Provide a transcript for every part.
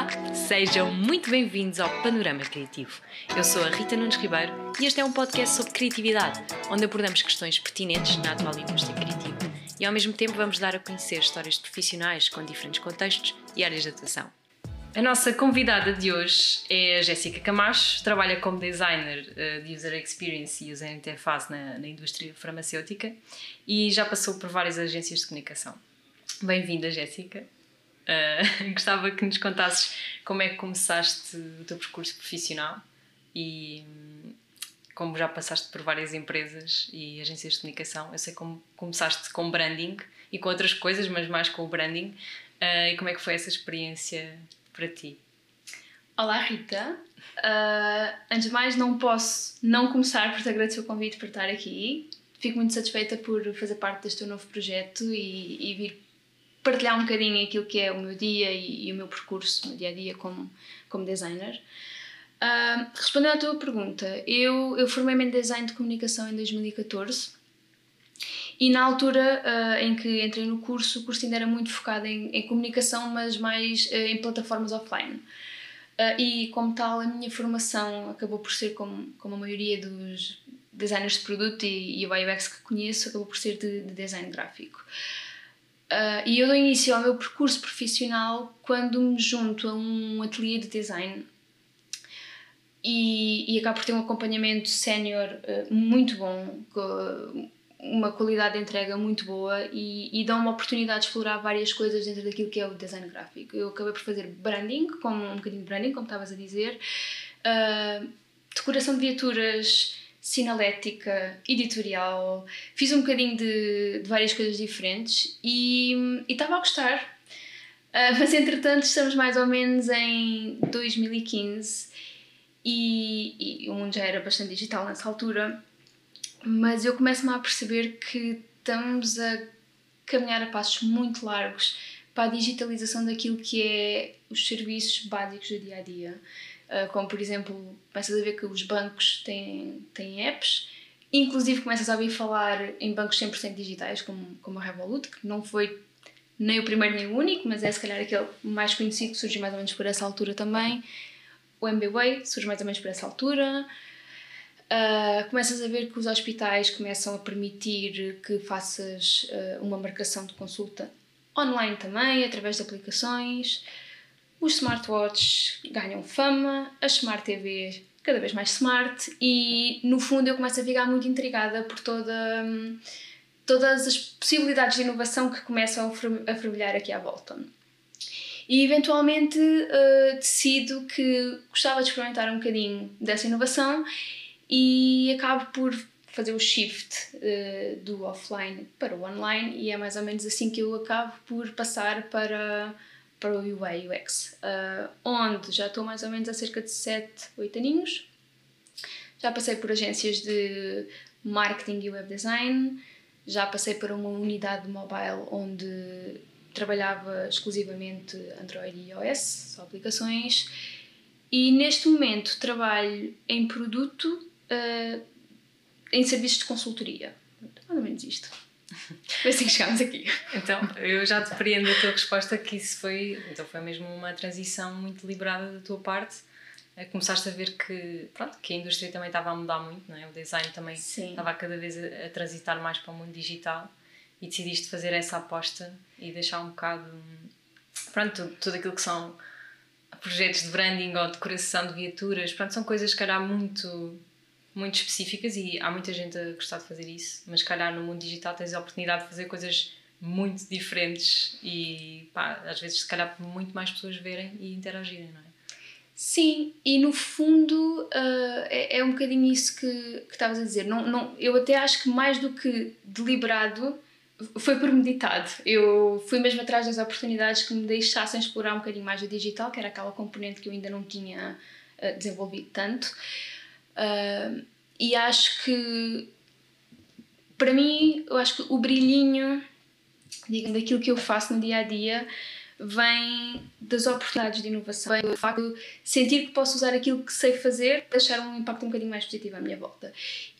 Olá, sejam muito bem-vindos ao Panorama Criativo. Eu sou a Rita Nunes Ribeiro e este é um podcast sobre criatividade, onde abordamos questões pertinentes na atual indústria criativa e ao mesmo tempo vamos dar a conhecer histórias de profissionais com diferentes contextos e áreas de atuação. A nossa convidada de hoje é a Jéssica Camacho, trabalha como designer eh, de User Experience e User Interface na, na indústria farmacêutica e já passou por várias agências de comunicação. Bem-vinda, Jéssica. Uh, gostava que nos contasses como é que começaste o teu percurso profissional e como já passaste por várias empresas e agências de comunicação. Eu sei como começaste com branding e com outras coisas, mas mais com o branding. Uh, e como é que foi essa experiência para ti? Olá Rita, uh, antes de mais não posso não começar por te agradecer o convite por estar aqui. Fico muito satisfeita por fazer parte deste teu novo projeto e, e vir partilhar um bocadinho aquilo que é o meu dia e, e o meu percurso no dia a dia como, como designer. Uh, respondendo à tua pergunta, eu, eu formei-me em design de comunicação em 2014 e na altura uh, em que entrei no curso, o curso ainda era muito focado em, em comunicação, mas mais uh, em plataformas offline. e como tal, a minha formação acabou por ser, como, como a maioria dos designers de produto e, e UI UX que conheço, acabou por ser de, de design gráfico. Uh, e eu dou início ao meu percurso profissional quando me junto a um ateliê de design e, e acabo por ter um acompanhamento sénior uh, muito bom, uma qualidade de entrega muito boa e, e dão uma oportunidade de explorar várias coisas dentro daquilo que é o design gráfico. Eu acabei por fazer branding, como um bocadinho de branding, como estavas a dizer, uh, decoração de viaturas, sinalética, editorial, fiz um bocadinho de, de várias coisas diferentes e estava a gostar. Uh, mas entretanto estamos mais ou menos em 2015 e, e o mundo já era bastante digital nessa altura, mas eu começo-me a perceber que estamos a caminhar a passos muito largos para a digitalização daquilo que é os serviços básicos do dia a dia. Ah, como por exemplo, começas a ver que os bancos têm, têm apps, inclusive começas a ouvir falar em bancos 100% digitais, como, como a Revolut, que não foi nem o primeiro nem o único, mas é se calhar aquele mais conhecido que surge mais ou menos por essa altura também. O MBWay surge mais ou menos por essa altura. Uh, começas a ver que os hospitais começam a permitir que faças uh, uma marcação de consulta online também, através de aplicações os smartwatches ganham fama, as smart TVs cada vez mais smart e no fundo eu começo a ficar muito intrigada por toda, todas as possibilidades de inovação que começam a fervilhar aqui à volta. E eventualmente uh, decido que gostava de experimentar um bocadinho dessa inovação e acabo por fazer o shift uh, do offline para o online e é mais ou menos assim que eu acabo por passar para para o UI UX, uh, onde já estou mais ou menos há cerca de 7, 8 aninhos. Já passei por agências de marketing e web design, já passei por uma unidade mobile onde trabalhava exclusivamente Android e iOS, só aplicações, e neste momento trabalho em produto uh, em serviços de consultoria. Mais ou menos isto. Foi assim que chegámos aqui. Então, eu já depreendo a tua resposta que isso foi, então foi mesmo uma transição muito deliberada da tua parte. Eh, começaste a ver que, pronto, que a indústria também estava a mudar muito, não é? o design também Sim. estava cada vez a, transitar mais para o mundo digital e decidiste fazer essa aposta e deixar um bocado, pronto, tudo, tudo aquilo que são projetos de branding ou decoração de viaturas, pronto, são coisas que calhar muito muito específicas e há muita gente a gostar de fazer isso, mas calhar no mundo digital tens a oportunidade de fazer coisas muito diferentes e pá, às vezes se calhar muito mais pessoas verem e interagirem, não é? Sim, e no fundo uh, é, é, um bocadinho isso que estavas a dizer. Não, não, eu até acho que mais do que deliberado foi premeditado. Eu fui mesmo atrás das oportunidades que me deixassem explorar um bocadinho mais o digital, que era aquela componente que eu ainda não tinha uh, desenvolvido tanto. Uh, e acho que, para mim, eu acho que o brilhinho, digamos, daquilo que eu faço no dia a dia vem das oportunidades de inovação, vem do facto de sentir que posso usar aquilo que sei fazer para deixar um impacto um bocadinho mais positivo à minha volta.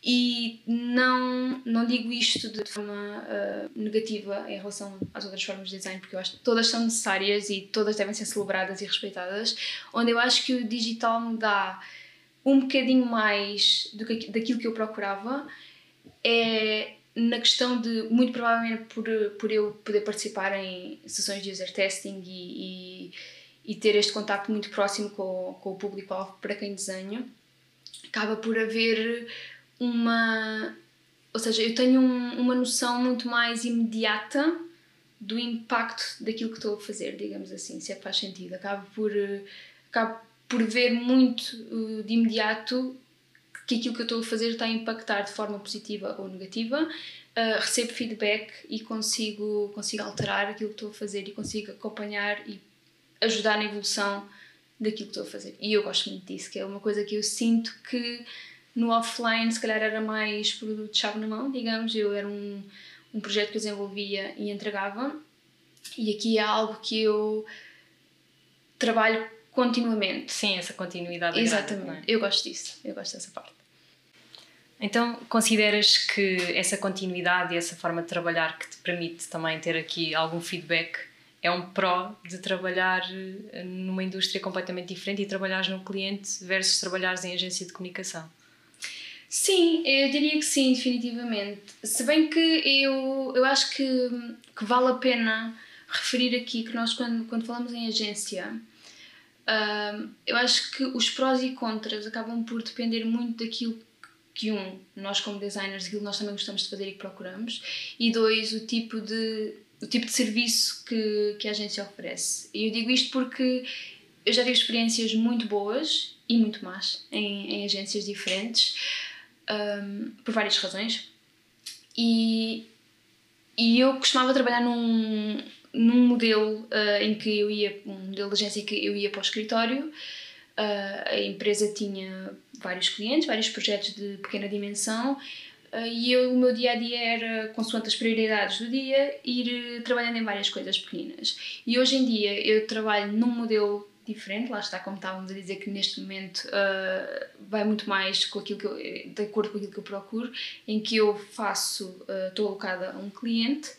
E não, não digo isto de forma uh, negativa em relação às outras formas de design, porque eu acho que todas são necessárias e todas devem ser celebradas e respeitadas, onde eu acho que o digital me dá um bocadinho mais do que, daquilo que eu procurava é na questão de, muito provavelmente por, por eu poder participar em sessões de user testing e, e, e ter este contacto muito próximo com, com o público-alvo para quem desenho, acaba por haver uma. Ou seja, eu tenho um, uma noção muito mais imediata do impacto daquilo que estou a fazer, digamos assim, se é que faz sentido. Acabo por, acabo por ver muito uh, de imediato que aquilo que eu estou a fazer está a impactar de forma positiva ou negativa, uh, recebo feedback e consigo, consigo alterar aquilo que estou a fazer e consigo acompanhar e ajudar na evolução daquilo que estou a fazer. E eu gosto muito disso, que é uma coisa que eu sinto que no offline se calhar era mais produto-chave na mão, digamos, eu era um, um projeto que eu desenvolvia e entregava, e aqui é algo que eu trabalho continuamente. Sim, essa continuidade. É Exatamente, é? eu gosto disso, eu gosto dessa parte. Então, consideras que essa continuidade e essa forma de trabalhar que te permite também ter aqui algum feedback é um pró de trabalhar eh, numa indústria completamente diferente e trabalhares no cliente versus trabalhares em agência de comunicação? Sim, eu diria que sim, definitivamente. Se bem que eu, eu acho que, que vale a pena referir aqui que nós, quando, quando falamos em agência, uh, eu acho que os prós e contras acabam por depender muito daquilo que um, nós como designers, aquilo que nós também gostamos de fazer e que procuramos, e dois, o tipo de, o tipo de serviço que, que a agência oferece. E eu digo isto porque eu já tive experiências muito boas e muito más em, em agências diferentes, um, por várias razões, e, e eu costumava trabalhar num, num modelo uh, em que eu ia, um modelo de agência em que eu ia para o escritório, uh, a empresa tinha vários clientes, vários projetos de pequena dimensão uh, e eu, o meu dia a dia era, consoante as prioridades do dia, ir trabalhando em várias coisas pequeninas. E hoje em dia eu trabalho num modelo diferente, lá está, como estávamos a dizer, que neste momento uh, vai muito mais com aquilo que eu, de acordo com aquilo que eu procuro, em que eu faço, estou alocada a um cliente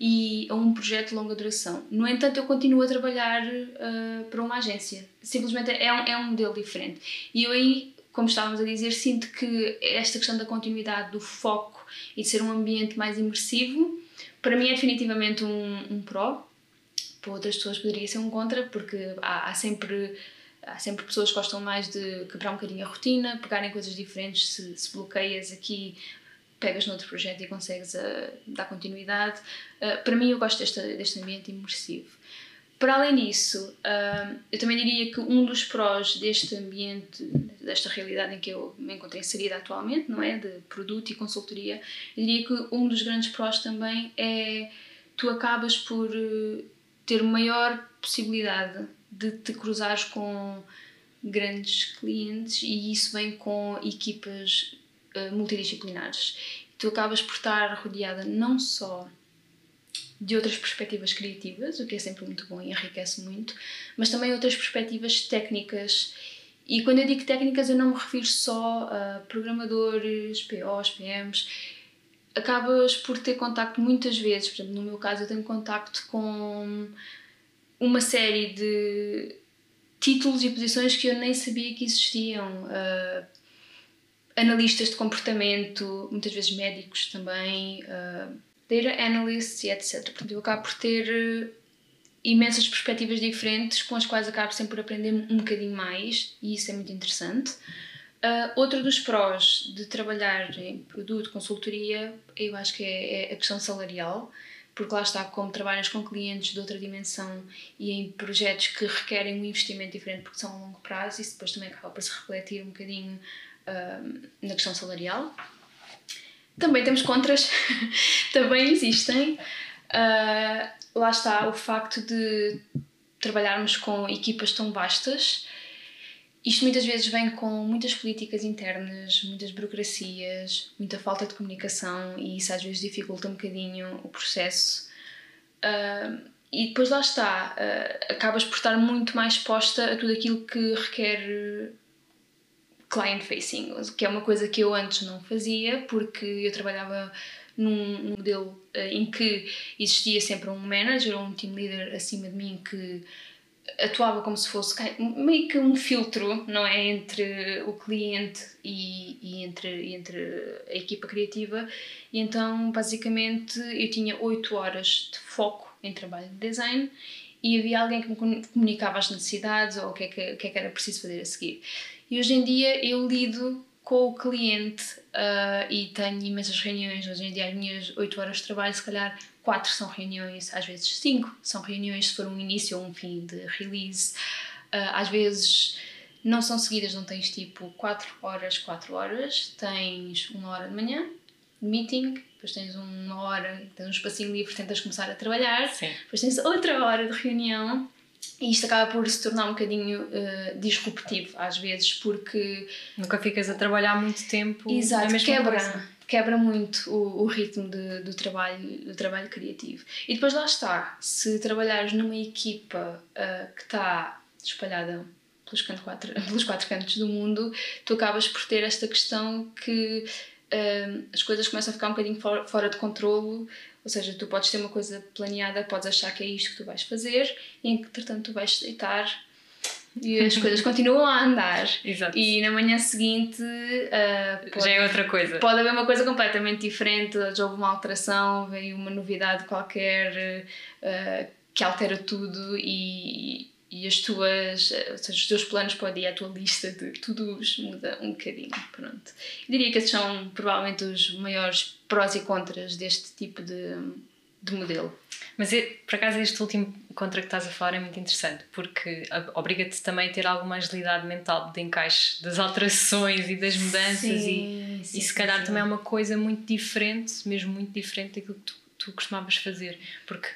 e a um projeto de longa duração. No entanto, eu continuo a trabalhar uh, para uma agência. Simplesmente é um, é um modelo diferente. E eu aí, como estávamos a dizer, sinto que esta questão da continuidade, do foco e de ser um ambiente mais imersivo, para mim é definitivamente um, um pró. Para outras pessoas poderia ser um contra, porque há, há sempre há sempre pessoas que gostam mais de quebrar um bocadinho a rotina, pegarem coisas diferentes, se, se bloqueias aqui pegas noutro projeto e consegues uh, dar continuidade. Uh, para mim, eu gosto deste, deste ambiente imersivo. Para além disso, uh, eu também diria que um dos prós deste ambiente, desta realidade em que eu me encontrei inserida atualmente, não é? De produto e consultoria, eu diria que um dos grandes prós também é tu acabas por ter maior possibilidade de te cruzares com grandes clientes e isso vem com equipas multidisciplinares. Tu acabas por estar rodeada não só de outras perspectivas criativas, o que é sempre muito bom e enriquece muito, mas também outras perspectivas técnicas. E quando eu digo técnicas, eu não me refiro só a programadores, POs, PMs. Acabas por ter contacto muitas vezes, por exemplo, no meu caso, eu tenho contacto com uma série de títulos e posições que eu nem sabia que existiam. Uh, analistas de comportamento, muitas vezes médicos também, uh, data analysts e etc. Portanto, eu acabo por ter uh, imensas perspectivas diferentes com as quais acabo sempre por aprender um bocadinho mais e isso é muito interessante. Uh, outro dos prós de trabalhar em produto, consultoria, eu acho que é, é a questão salarial, porque lá está, como trabalhas com clientes de outra dimensão e em projetos que requerem um investimento diferente porque são a longo prazo, isso depois também acaba por se refletir um bocadinho na questão salarial. Também temos contras, também existem. Uh, lá está o facto de trabalharmos com equipas tão vastas. Isto muitas vezes vem com muitas políticas internas, muitas burocracias, muita falta de comunicação e isso às vezes dificulta um bocadinho o processo. Uh, e depois lá está, uh, acabas por estar muito mais exposta a tudo aquilo que requer client facing, que é uma coisa que eu antes não fazia, porque eu trabalhava num modelo uh, em que existia sempre um manager ou um team leader acima de mim que atuava como se fosse meio que um filtro, não é? Entre o cliente e, e entre, entre a equipa criativa. E então, basicamente, eu tinha 8 horas de foco em trabalho de design e havia alguém que me comunicava as necessidades ou o que é que, o que, é que era preciso fazer a seguir. E hoje em dia eu lido com o cliente uh, e tenho imensas reuniões. Hoje em dia, as minhas 8 horas de trabalho, se calhar quatro são reuniões, às vezes cinco são reuniões se for um início ou um fim de release. Uh, às vezes não são seguidas, não tens tipo 4 horas, 4 horas, tens uma hora de manhã, meeting, depois tens uma hora, tens um espacinho livre, tentas começar a trabalhar, Sim. depois tens outra hora de reunião e isto acaba por se tornar um bocadinho uh, disruptivo às vezes, porque. Nunca ficas a trabalhar muito tempo. Exato, quebra. Coisa quebra muito o, o ritmo de, do, trabalho, do trabalho criativo. E depois lá está, se trabalhares numa equipa uh, que está espalhada pelos, canto quatro, pelos quatro cantos do mundo, tu acabas por ter esta questão que uh, as coisas começam a ficar um bocadinho for, fora de controlo, ou seja, tu podes ter uma coisa planeada, podes achar que é isto que tu vais fazer, e entretanto tu vais deitar e as coisas continuam a andar. Exato. E na manhã seguinte. Uh, pode, Já é outra coisa. Pode haver uma coisa completamente diferente, já houve uma alteração, veio uma novidade qualquer uh, que altera tudo e, e as tuas, ou seja, os teus planos para o dia, a tua lista de to-dos muda um bocadinho. Pronto. Eu diria que esses são provavelmente os maiores prós e contras deste tipo de, de modelo. Mas é, por acaso este último contra que estás a falar é muito interessante porque obriga-te também a ter alguma agilidade mental de encaixe das alterações e das mudanças sim, e, sim, e se calhar sim. também é uma coisa muito diferente, mesmo muito diferente daquilo que tu, tu costumavas fazer. Porque,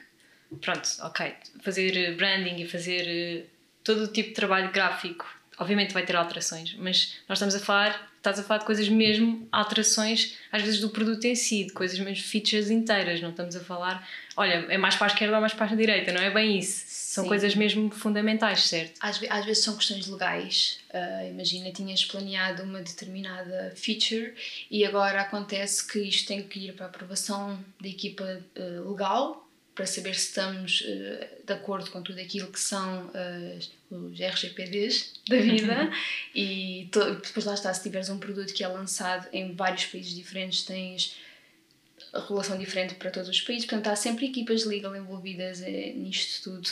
pronto, ok, fazer branding e fazer eh, todo o tipo de trabalho gráfico obviamente vai ter alterações, mas nós estamos a falar, estás a falar de coisas mesmo, alterações às vezes do produto em si, de coisas mesmo features inteiras, não estamos a falar, olha, é mais para a esquerda ou mais para a direita, não é bem isso. São Sim. coisas mesmo fundamentais, certo? Às, às vezes são questões legais. Uh, imagina, tinhas planeado uma determinada feature e agora acontece que isto tem que ir para a aprovação da equipa uh, legal para saber se estamos uh, de acordo com tudo aquilo que são uh, os RGPDs da vida. E depois lá está, se tiveres um produto que é lançado em vários países diferentes tens a relação diferente para todos os países, portanto há sempre equipas legal envolvidas eh, nisto tudo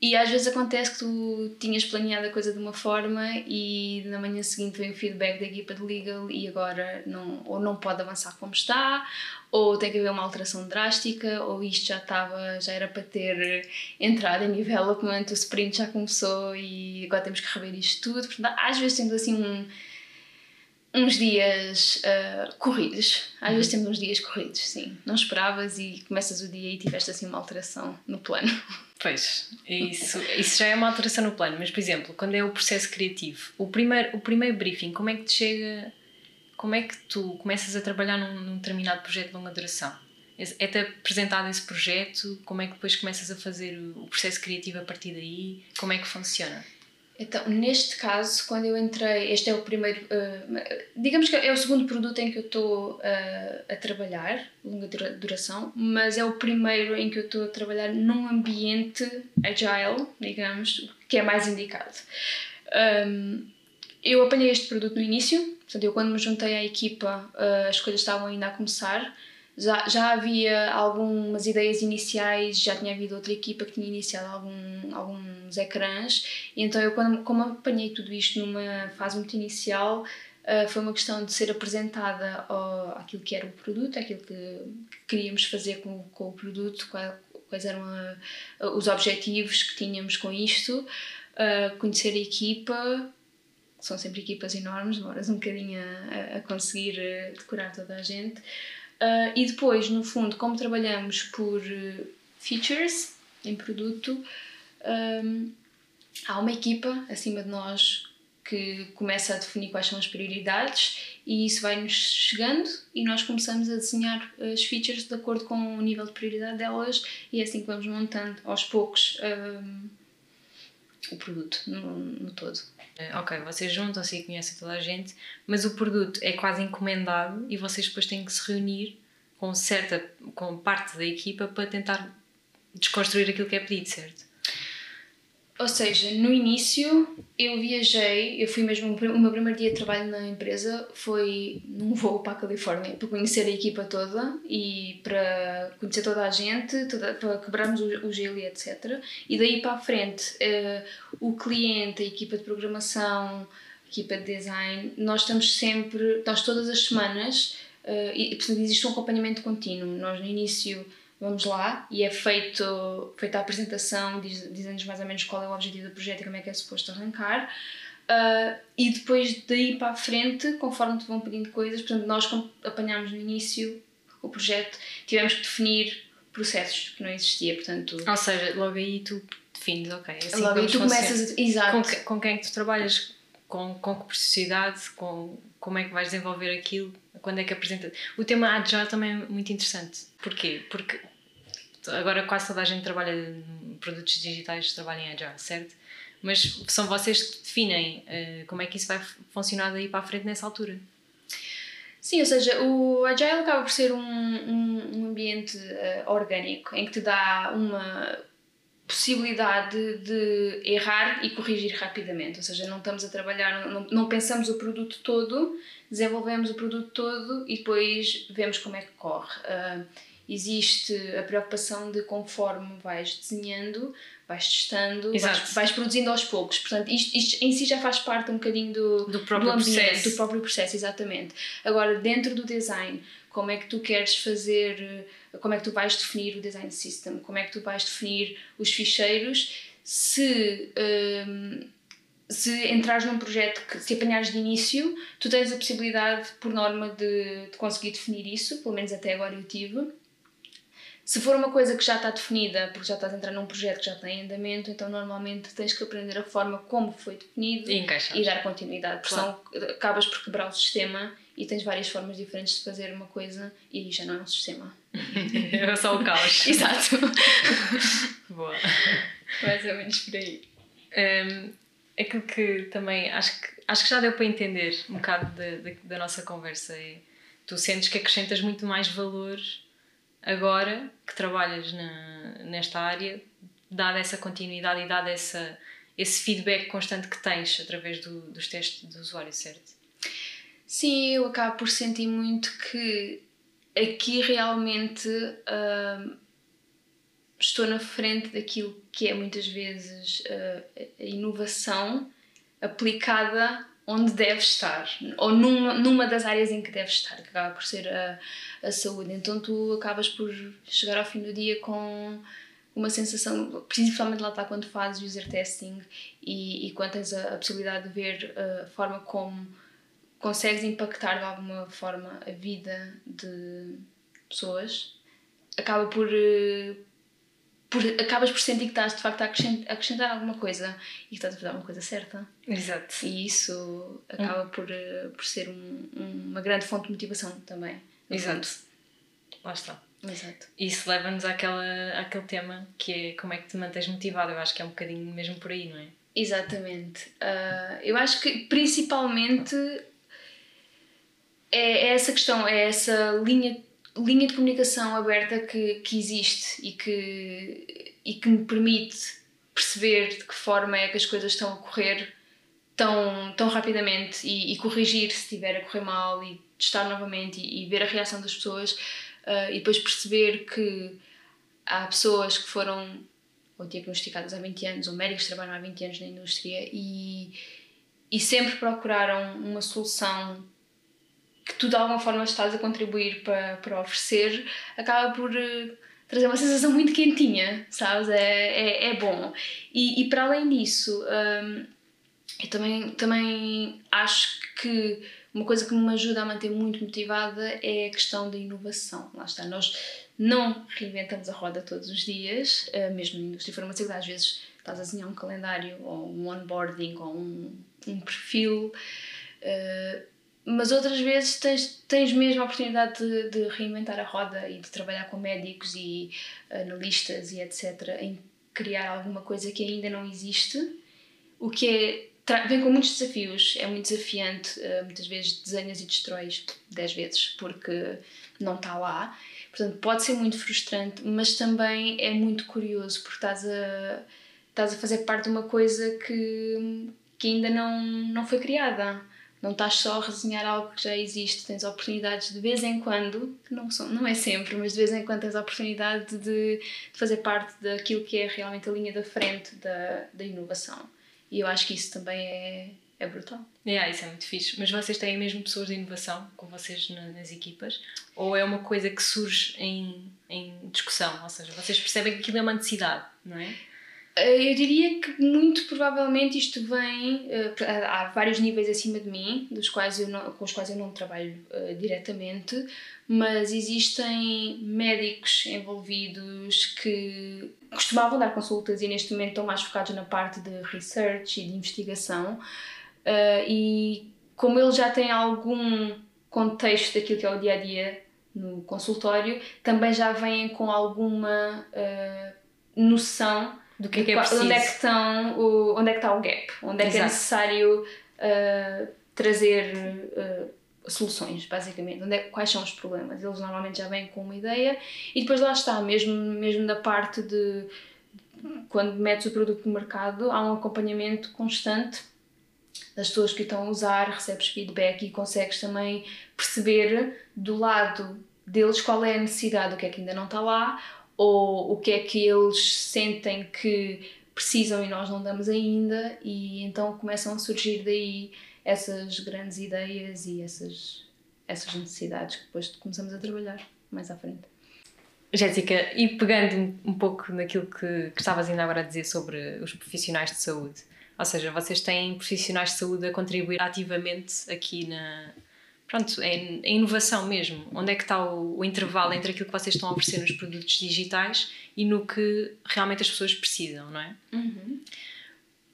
e às vezes acontece que tu tinhas planeado a coisa de uma forma e na manhã seguinte vem o feedback da equipa de legal e agora não, ou não pode avançar como está, ou tem que haver uma alteração drástica, ou isto já estava, já era para ter entrado em development, o sprint já começou e agora temos que rever isto tudo. Portanto, às vezes temos assim um, uns dias uh, corridos. Às vezes temos uns dias corridos, sim. Não esperavas e começas o dia e tiveste assim uma alteração no plano. Pois, isso, isso já é uma alteração no plano, mas por exemplo, quando é o processo criativo, o primeiro, o primeiro briefing, como é que te chega, como é que tu começas a trabalhar num, num determinado projeto de longa duração? É-te apresentado esse projeto? Como é que depois começas a fazer o processo criativo a partir daí? Como é que funciona? Então, neste caso, quando eu entrei, este é o primeiro, uh, digamos que é o segundo produto em que eu estou uh, a trabalhar, longa duração, mas é o primeiro em que eu estou a trabalhar num ambiente agile, digamos, que é mais indicado. Eu apanhei este produto no início, portanto, eu quando me juntei à equipa, uh, as coisas estavam ainda a começar, já, já havia algumas ideias iniciais, já tinha havido outra equipa que tinha iniciado algum, alguns ecrãs, e então eu, quando, como apanhei tudo isto numa fase muito inicial, uh, foi uma questão de ser apresentada ao, aquilo que era o produto, aquilo que, que queríamos fazer com, com o produto, quais eram a, os objetivos que tínhamos com isto, uh, conhecer a equipa, são sempre equipas enormes, demoras um bocadinho a, a conseguir ah, decorar toda a gente. Uh, e depois, no fundo, como trabalhamos por uh, features em produto, um, há uma equipa acima de nós que começa a definir quais são as prioridades e isso vai-nos chegando e nós começamos a desenhar as features de acordo com o nível de prioridade delas e é assim que vamos montando aos poucos um, o produto no, no todo. É, ok, vocês juntam-se e conhecem toda a gente, mas o produto é quase encomendado e vocês depois têm que se reunir com certa com parte da equipa para tentar desconstruir aquilo que é pedido, certo? Ou seja, no início eu viajei, eu fui mesmo, o meu primeiro dia de trabalho na empresa foi num voo para a Califórnia para conhecer a equipa toda e para conhecer toda a gente, toda, para quebrarmos o, o gelo e etc. E daí para a frente, uh, o cliente, a equipa de programação, a equipa de design, nós estamos sempre, nós todas as semanas, uh, e portanto existe um acompanhamento contínuo. Nós no início vamos lá. E é feito, feita a apresentação, diz, dizendo-nos mais ou menos qual é o objetivo do projeto e como é que é suposto arrancar. Uh, e depois daí para a frente, conforme te vão pedindo coisas, portanto, nós apanhámos no início o projeto, tivemos que definir processos que não existia, portanto... Ou seja, logo aí tu defines, ok, assim logo aí tu começas a... Exato. Com, que, com quem é que tu trabalhas, com, com que preciosidade, com como é que vais desenvolver aquilo, quando é que apresenta. O tema Agile também é muito interessante. Porquê? Porque agora quase toda a gente trabalha em produtos digitais, trabalha em Agile, certo? Mas são vocês que definem uh, como é que isso vai funcionar daí para a frente nessa altura. Sim, ou seja, o Agile acaba por ser um, um, um ambiente uh, orgânico em que te dá uma possibilidade de errar e corrigir rapidamente, ou seja, não estamos a trabalhar, não, não pensamos o produto todo, desenvolvemos o produto todo e depois vemos como é que corre. Uh, existe a preocupação de conforme vais desenhando, vais testando, vais, vais, produzindo aos poucos. Portanto, isto, isto, em si já faz parte um bocadinho do, do próprio do ambiente, processo. do próprio processo, exatamente. Agora, dentro do design, como é que tu queres fazer como é que tu vais definir o design system, como é que tu vais definir os ficheiros, se, um, se entrares num projeto que se apanhares de início, tu tens a possibilidade, por norma, de, de conseguir definir isso, pelo menos até agora eu tive. Se for uma coisa que já está definida, porque já estás a entrar num projeto que já está em andamento, então normalmente tens que aprender a forma como foi definido e, e dar continuidade, porque claro. senão acabas por quebrar o sistema e tens várias formas diferentes de fazer uma coisa e já não é um sistema. é só o caos. Exato. Boa. Mais ou menos por aí. Um, aquilo que também acho que, acho que já deu para entender um bocado da, da, da nossa conversa é tu sentes que acrescentas muito mais valor agora que trabalhas na, nesta área, dada essa continuidade e dado essa, esse feedback constante que tens através do, dos testes do usuário, certo? Sim, eu acabo por sentir muito que aqui realmente uh, estou na frente daquilo que é muitas vezes uh, a inovação aplicada onde deve estar, ou numa, numa das áreas em que deve estar, que acaba por ser a, a saúde. Então tu acabas por chegar ao fim do dia com uma sensação, principalmente lá está quando fazes user testing e, e quando tens a, a possibilidade de ver a forma como consegues impactar de alguma forma a vida de pessoas, acaba por, eh, por acabas por sentir que estás de facto a acrescentar, a acrescentar alguma coisa e que estás a fazer alguma coisa certa. Exato. E isso acaba hum. por, eh, por ser um, uma grande fonte de motivação também. Exato. Fundo. Lá está. Exato. Isso leva-nos àquela, àquele tema que é como é que te mantens motivado. Eu acho que é um bocadinho mesmo por aí, não é? Exatamente. Uh, eu acho que principalmente é, é essa questão, é essa linha, linha de comunicação aberta que, que existe e que, e que me permite perceber de que forma é que as coisas estão a correr tão, tão rapidamente e, e corrigir se estiver a correr mal e testar novamente e, e ver a reação das pessoas uh, e depois perceber que há pessoas que foram ou diagnosticadas há 20 anos ou médicos que trabalham há 20 anos na indústria e, e sempre procuraram uma solução que tu de alguma forma estás a contribuir para, para oferecer, acaba por uh, trazer uma sensação muito quentinha, sabes? É, é, é bom. E, e para além disso, um, eu também, também acho que uma coisa que me ajuda a manter muito motivada é a questão da inovação. Lá está, nós não reinventamos a roda todos os dias, uh, mesmo na indústria farmacêutica, às vezes estás a desenhar um calendário ou um onboarding ou um, um perfil. Uh, mas outras vezes tens, tens mesmo a oportunidade de, de, reinventar a roda e de trabalhar com médicos e analistas e etc. em criar alguma coisa que ainda não existe, o que é, vem com muitos desafios, é muito desafiante, uh, muitas vezes desenhas e destróis 10 vezes porque não está lá. Portanto, pode ser muito frustrante, mas também é muito curioso porque estás a, estás a fazer parte de uma coisa que, que ainda não, não foi criada não estás só a resenhar algo que já existe, tens oportunidades de vez em quando, não, são, não é sempre, mas de vez em quando tens a oportunidade de, de fazer parte daquilo que é realmente a linha da frente da, da inovação. E eu acho que isso também é, é brutal. Yeah, isso é muito fixe. Mas vocês têm mesmo pessoas de inovação com vocês na, nas equipas? Ou é uma coisa que surge em, em discussão? Ou seja, vocês percebem que aquilo é uma necessidade, não é? Eh, eu diria que muito provavelmente isto vem. Eh, há vários níveis acima de mim, dos quais eu não, com os quais eu não trabalho uh, diretamente, mas existem médicos envolvidos que costumavam dar consultas e neste momento estão mais focados na parte de research e de investigação. Uh, e como eles já têm algum contexto daquilo que é o dia a dia no consultório, também já vêm com alguma uh, noção do que é que é. Onde é que, estão, o, onde é que está o gap? Onde é Exato. que é necessário uh, trazer uh, soluções, basicamente? Onde é, quais são os problemas? Eles normalmente já vêm com uma ideia e depois lá está, mesmo, mesmo na parte de quando metes o produto no mercado, há um acompanhamento constante das pessoas que estão a usar, recebes feedback e consegues também perceber do lado deles qual é a necessidade, o que é que ainda não está lá ou o que é que eles sentem que precisam e nós não damos ainda, e então começam a surgir daí essas grandes ideias e essas, essas necessidades que depois começamos a trabalhar mais à frente. Jéssica, e pegando um pouco naquilo que, que estavas ainda agora a dizer sobre os profissionais de saúde, ou seja, vocês têm profissionais de saúde a contribuir ativamente aqui na, pronto, é a inovação mesmo. Onde é que está o, o, intervalo entre aquilo que vocês estão a oferecer nos produtos digitais e no que realmente as pessoas precisam, não é? Uhum.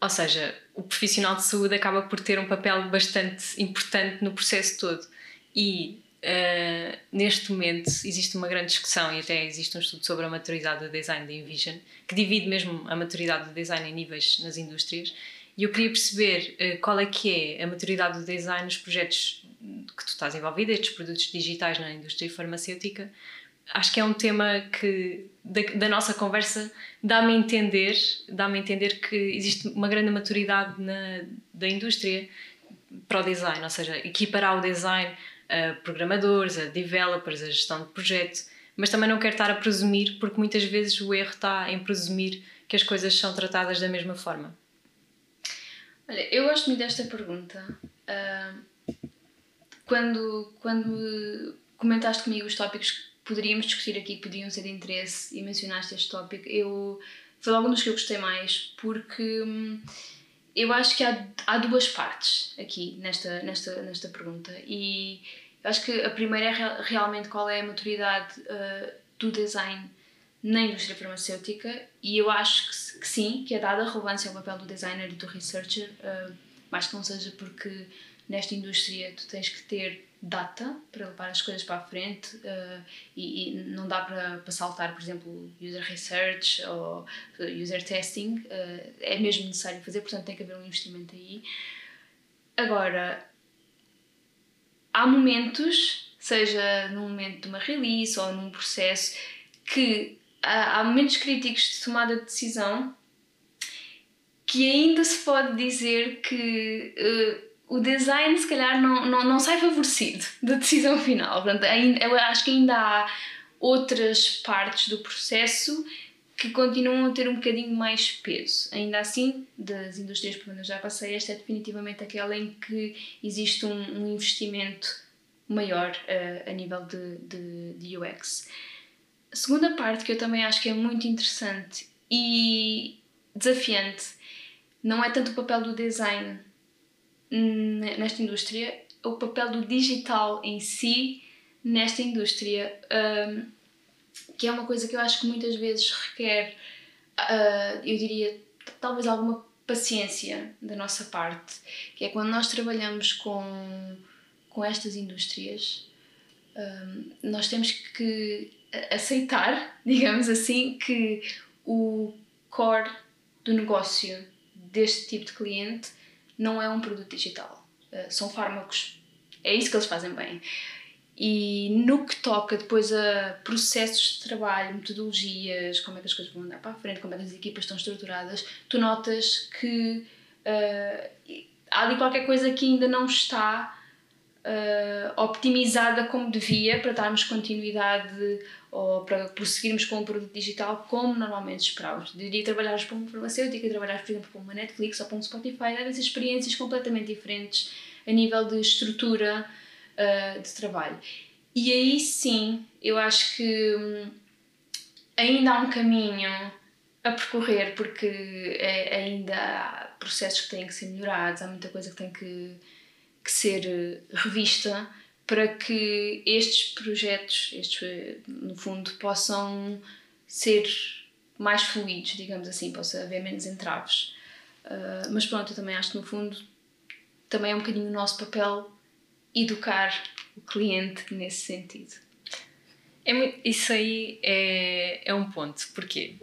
Ou seja, o profissional de saúde acaba por ter um papel bastante importante no processo todo. E uh, neste momento existe uma grande discussão, e até existe um estudo sobre a maturidade do design da Envision, que divide mesmo a maturidade do design em níveis nas indústrias. E eu queria perceber uh, qual é que é a maturidade do design nos projetos que tu estás envolvida, estes produtos digitais na indústria farmacêutica, acho que é um tema que da, da nossa conversa dá-me a entender, dá-me entender que existe uma grande maturidade na, da indústria para o design, ou seja, equiparar o design a programadores, a developers, a gestão de projeto, mas também não quero estar a presumir, porque muitas vezes o erro está em presumir que as coisas são tratadas da mesma forma. Olha, eu gosto muito desta pergunta. Uh quando, quando comentaste comigo os tópicos que poderíamos discutir aqui, que podiam ser de interesse, e mencionaste este tópico, eu, foi logo um dos que eu gostei mais, porque hum, eu acho que há, há duas partes aqui nesta, nesta, nesta pergunta. E eu acho que a primeira é realmente qual é a maturidade uh, do design na indústria farmacêutica, e eu acho que, que, sim, que é dada relevância ao papel do designer e do researcher, uh, mais que não seja porque nesta indústria tu tens que ter data para levar as coisas para a frente uh, e, e, não dá para, para saltar, por exemplo, user research ou user testing, uh, é mesmo necessário fazer, portanto tem que haver um investimento aí. Agora, há momentos, seja num momento de uma release ou num processo, que há, há momentos críticos de tomada de decisão que ainda se pode dizer que uh, o design se calhar não, não, não sai favorecido da decisão final. Portanto, ainda, eu acho que ainda há outras partes do processo que continuam a ter um bocadinho mais peso. Ainda assim, das indústrias por onde eu já passei, esta é definitivamente aquela em que existe um, um investimento maior uh, a nível de, de, de UX. A segunda parte que eu também acho que é muito interessante e desafiante não é tanto o papel do design nesta indústria, o papel do digital em si nesta indústria, um, que é uma coisa que eu acho que muitas vezes requer, uh, eu diria, talvez alguma paciência da nossa parte, que é quando nós trabalhamos com, com estas indústrias, um, nós temos que aceitar, digamos assim, que o core do negócio deste tipo de cliente não é um produto digital. Uh, são fármacos. É isso que eles fazem bem. E no que toca depois a processos de trabalho, metodologias, como é que as coisas vão andar para a frente, como é que as equipas estão estruturadas, tu notas que uh, há ali qualquer coisa que ainda não está uh, optimizada como devia para darmos continuidade ou para prosseguirmos com o produto digital como normalmente esperávamos. Diria trabalhares para uma farmacêutica, trabalhares, por exemplo, para uma Netflix ou para um Spotify, devem ser experiências completamente diferentes a nível de estrutura uh, de trabalho. E aí sim, eu acho que hum, ainda há um caminho a percorrer, porque é, ainda há processos que têm que ser melhorados, há muita coisa que tem que, que ser eh, revista para que estes projetos, estes, no fundo, possam ser mais fluidos, digamos assim, possa haver menos entraves. Uh, mas pronto, eu também acho que no fundo também é um bocadinho o nosso papel educar o cliente nesse sentido. É, isso aí é, é um ponto. Porquê?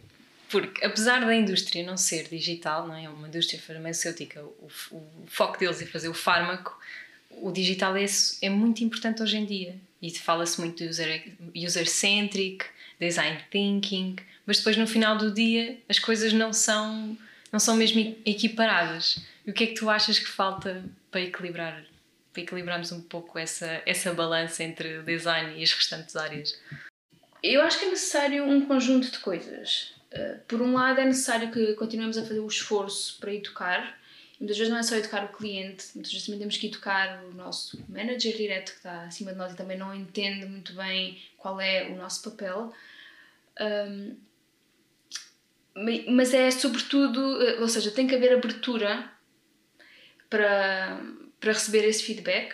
Porque, apesar da indústria não ser digital, não é? é uma indústria farmacêutica, o, o foco deles é fazer o fármaco, o digital é, é muito importante hoje em dia. E fala-se muito de user-centric, user design thinking, mas depois no final do dia as coisas não são, não são mesmo equiparadas. E o que é que tu achas que falta para equilibrar para equilibrarmos um pouco essa, essa balança entre o design e as restantes áreas? Eu acho que é necessário um conjunto de coisas. Uh, por um lado, é necessário que continuemos a fazer o esforço para educar. E muitas vezes não é só educar o cliente, muitas vezes também temos que educar o nosso manager direto que está acima de nós e também não entende muito bem qual é o nosso papel. Um, mas é sobretudo, uh, ou seja, tem que haver abertura para, para receber esse feedback.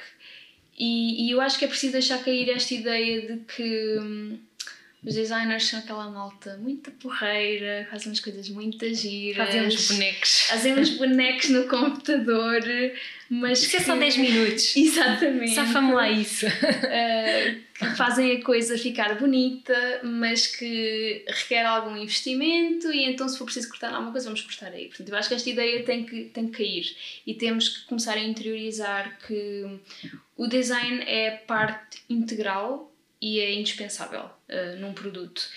E, e, eu acho que é preciso deixar cair esta ideia de que hum, os designers são aquela malta muito porreira, fazem umas coisas muito giras. Fazem uns bonecos. Fazem uns bonecos no computador, mas. Isso que... é só 10 minutos. Exatamente. Safa-me lá isso. Uh, que fazem a coisa ficar bonita, mas que requer algum investimento e então, se for preciso cortar alguma coisa, vamos cortar aí. Portanto, eu acho que esta ideia tem que, tem que cair e temos que começar a interiorizar que o design é parte integral e é indispensável uh, num produto.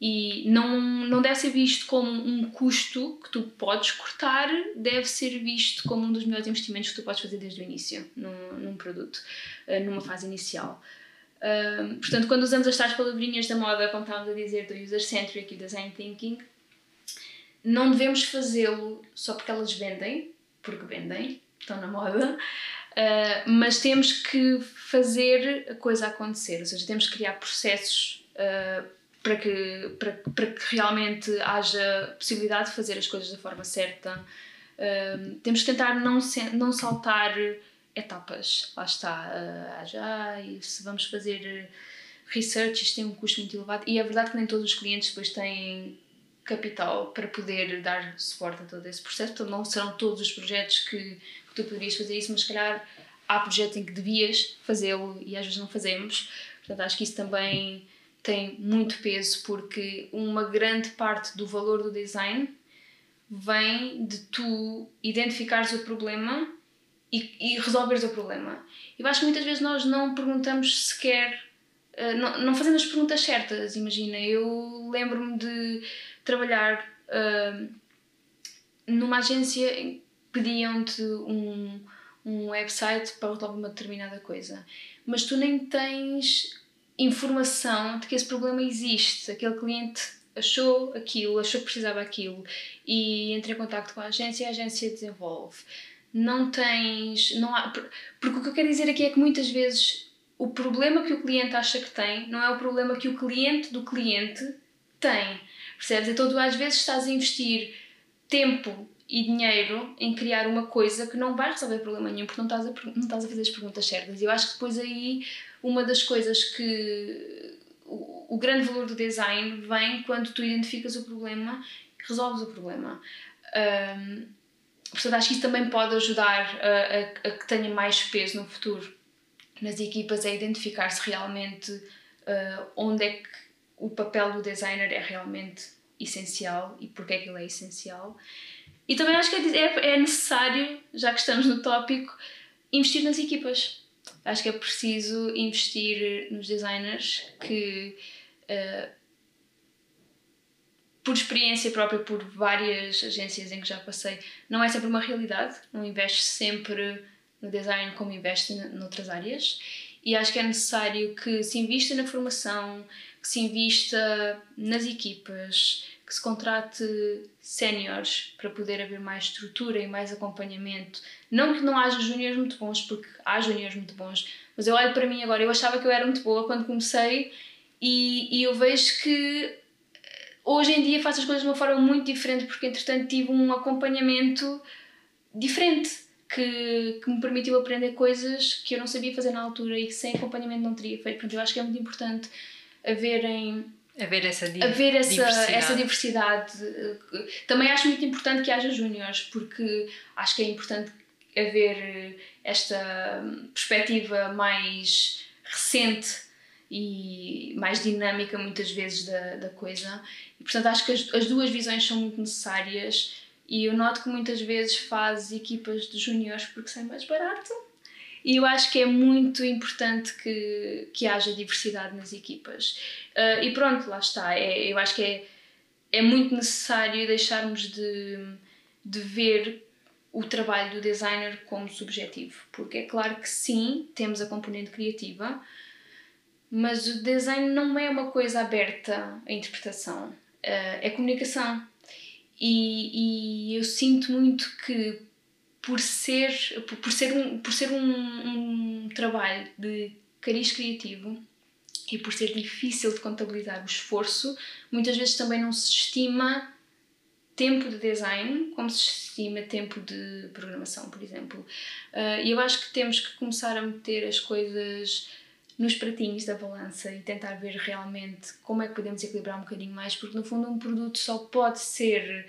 E não, não deve ser visto como um custo que tu podes cortar, deve ser visto como um dos melhores investimentos que tu podes fazer desde o início num, num produto, uh, numa fase inicial. Uh, portanto, quando usamos as tais palavrinhas da moda, como estávamos a dizer, do user-centric e design thinking, não devemos fazê-lo só porque elas vendem, porque vendem, estão na moda, Uh, mas temos que fazer a coisa acontecer, ou seja, temos que criar processos uh, para, que, para, para que realmente haja possibilidade de fazer as coisas da forma certa. Uh, temos que tentar não, não saltar etapas. Lá está. Uh, já, se vamos fazer research, isto tem um custo muito elevado. E é verdade que nem todos os clientes depois têm capital para poder dar suporte a todo esse processo, portanto, não serão todos os projetos que tu poderias fazer isso, mas se calhar há projetos em que devias fazê-lo e às vezes não fazemos. Portanto, acho que isso também tem muito peso porque uma grande parte do valor do design vem de tu identificares o problema e, e resolveres o problema. Eu acho que muitas vezes nós não perguntamos sequer, uh, não, não fazemos as perguntas certas. Imagina, eu lembro-me de trabalhar uh, numa agência pediam-te um, um website para resolver uma determinada coisa, mas tu nem tens informação de que esse problema existe. Aquele cliente achou aquilo, achou que precisava aquilo e entra em contato com a agência e a agência desenvolve. Não tens. Não há, porque o que eu quero dizer aqui é que muitas vezes o problema que o cliente acha que tem não é o problema que o cliente do cliente tem. Percebes? Então tu às vezes estás a investir tempo e dinheiro em criar uma coisa que não vai resolver problema nenhum porque não estás a, não estás a fazer as perguntas certas. E eu acho que depois aí uma das coisas que o, o grande valor do design vem quando tu identificas o problema e resolves o problema. Um, portanto, acho que isso também pode ajudar a, a, a que tenha mais peso no futuro nas equipas, a identificar-se realmente uh, onde é que o papel do designer é realmente essencial e porque é que ele é essencial. E também acho que é, é, é necessário, já que estamos no tópico, investir nas equipas. Acho que é preciso investir nos designers que, uh, por experiência própria, por várias agências em que já passei, não é sempre uma realidade. Não investe sempre no design como investe noutras áreas. E acho que é necessário que se invista na formação, que se invista nas equipas, que se contrate séniores para poder haver mais estrutura e mais acompanhamento. Não que não haja júniores muito bons, porque há júniores muito bons, mas eu olho para mim agora, eu achava que eu era muito boa quando comecei e, e eu vejo que eh, hoje em dia faço as coisas de uma forma muito diferente, porque entretanto tive um acompanhamento diferente. Que, que me permitiu aprender coisas que eu não sabia fazer na altura e que sem acompanhamento não teria feito. Portanto, eu acho que é muito importante haverem haver essa, di essa diversidade. essa diversidade. Também acho muito importante que haja júniores, porque acho que é importante haver esta perspectiva mais recente e mais dinâmica muitas vezes da, da coisa. E portanto acho que as, as duas visões são muito necessárias e eu noto que muitas vezes faz equipas de júniores porque sai mais barato e eu acho que é muito importante que, que haja diversidade nas equipas. Uh, e pronto, lá está. É, eu acho que é, é muito necessário deixarmos de, de ver o trabalho do designer como subjetivo, porque é claro que sim, temos a componente criativa, mas o design não é uma coisa aberta à interpretação, uh, é comunicação. E, e eu sinto muito que por ser, por ser, um, por ser um, um trabalho de cariz criativo e por ser difícil de contabilizar o esforço, muitas vezes também não se estima tempo de design como se estima tempo de programação, por exemplo. Uh, e eu acho que temos que começar a meter as coisas nos pratinhos da balança e tentar ver realmente como é que podemos equilibrar um bocadinho mais, porque no fundo um produto só pode ser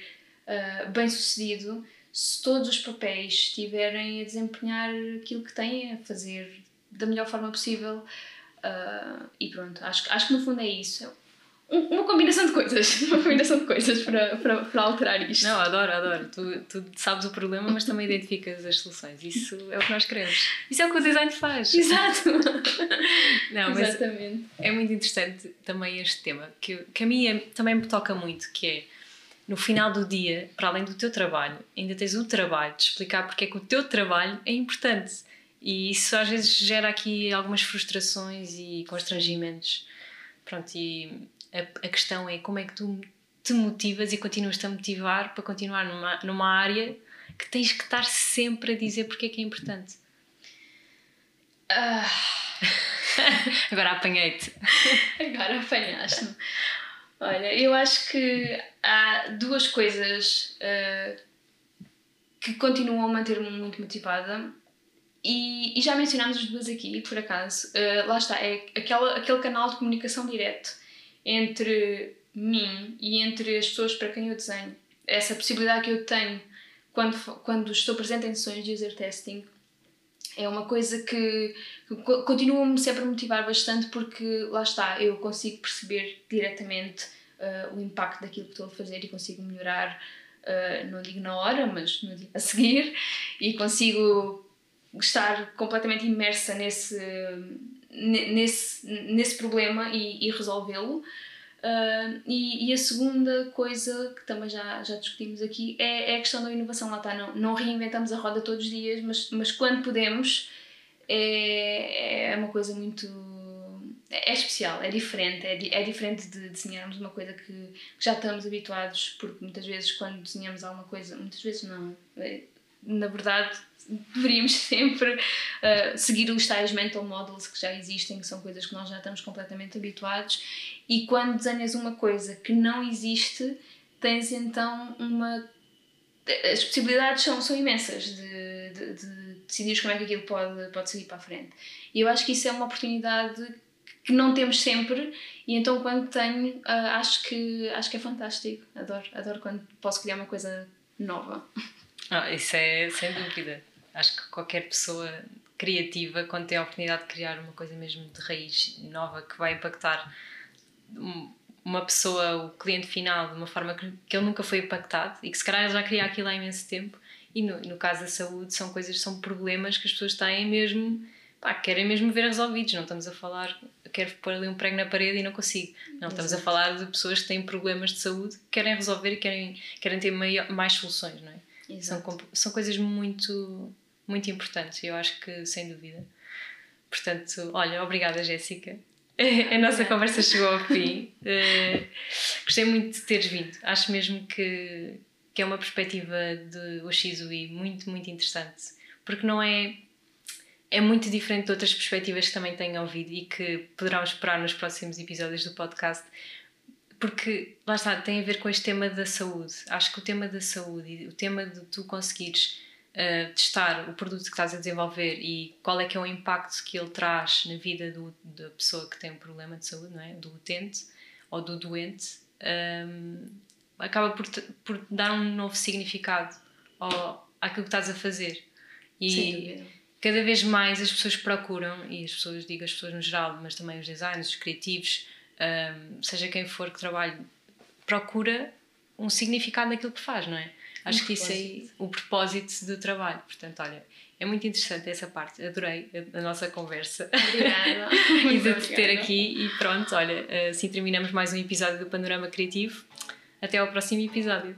uh, bem sucedido se todos os papéis estiverem a desempenhar aquilo que têm a fazer da melhor forma possível. Uh, e pronto, acho, acho que no fundo é isso. uma combinação de coisas, uma combinação de coisas para, para, para alterar isto. Não, adoro, adoro. Tu, tu sabes o problema, mas também identificas as soluções. Isso é o que nós queremos. Isso é o que o design faz. Exato! Não, Exatamente. É muito interessante também este tema, que, que a mim é, também me toca muito, que é no final do dia, para além do teu trabalho, ainda tens o trabalho de explicar porque é que o teu trabalho é importante. E isso às vezes gera aqui algumas frustrações e constrangimentos. Pronto, e a, a questão é como é que tu te motivas e continuas-te a motivar para continuar numa, numa área que tens que estar sempre a dizer porque é que é importante. Ah. Agora apanhei-te. Agora apanhaste-me. Olha, eu acho que há duas coisas uh, que continuam a manter-me muito motivada e, e, já mencionámos as duas aqui, por acaso. Uh, lá está, é aquela, aquele canal de comunicação direto entre mim e entre as pessoas para quem eu desenho. Essa possibilidade que eu tenho quando, quando estou presente em sessões de user testing é uma coisa que, continua-me sempre a motivar bastante porque lá está, eu consigo perceber diretamente uh, o impacto daquilo que estou a fazer e consigo melhorar, uh, não digo na hora, mas no dia a seguir, e consigo estar completamente imersa nesse, nesse, nesse problema e, e resolvê-lo. Uh, e, e, a segunda coisa que também já, já discutimos aqui é, é a questão da inovação. Lá está, não, não reinventamos a roda todos os dias, mas, mas quando podemos é, é uma coisa muito. É, especial, é diferente. É, é diferente de desenharmos uma coisa que, que já estamos habituados, porque muitas vezes, quando desenhamos alguma coisa, muitas vezes não. Na verdade, deveríamos sempre uh, seguir os tais mental models que já existem, que são coisas que nós já estamos completamente habituados, e quando desenhas uma coisa que não existe, tens então uma. As possibilidades são, são imensas de, de, de decidir como é que aquilo pode, pode seguir para a frente. E eu acho que isso é uma oportunidade que não temos sempre, e então quando tenho, uh, acho, que, acho que é fantástico. Adoro, adoro quando posso criar uma coisa nova. Ah, isso é sem dúvida. Acho que qualquer pessoa criativa, quando tem a oportunidade de criar uma coisa mesmo de raiz nova que vai impactar uma pessoa, o cliente final, de uma forma que, ele nunca foi impactado e que se calhar já queria aquilo há imenso tempo. E no, no caso da saúde, são coisas, são problemas que as pessoas têm mesmo, pá, querem mesmo ver resolvidos. Não estamos a falar, quero pôr ali um prego na parede e não consigo. Não, estamos Exato. a falar de pessoas que têm problemas de saúde, que querem resolver e querem, querem ter maior, mais soluções, não é? São, são coisas muito, muito importantes, eu acho que sem dúvida. Portanto, olha, obrigada Jéssica a nossa conversa chegou ao fim. Uh, gostei muito de teres vindo. Acho mesmo que, que é uma perspectiva de Oshizui muito, muito interessante. Porque não é. É muito diferente de outras perspectivas que também tenho ouvido e que poderão esperar nos próximos episódios do podcast. Porque, lá está, tem a ver com este tema da saúde. Acho que o tema da saúde e o tema de tu conseguires uh, testar o produto que estás a desenvolver e qual é que é o impacto que ele traz na vida do, da pessoa que tem um problema de saúde, não é? do utente ou do doente, um, acaba por, por dar um novo significado ao, àquilo que estás a fazer. E cada vez mais as pessoas procuram, e as pessoas, digo as pessoas no geral, mas também os designers, os criativos, um, seja quem for que trabalhe, procura um significado naquilo que faz, não é? Acho um que isso é o propósito do trabalho. Portanto, olha, é muito interessante essa parte. Adorei a, a nossa conversa. Obrigada. e de te ter aqui. E pronto, olha, assim terminamos mais um episódio do Panorama Criativo. Até ao próximo episódio.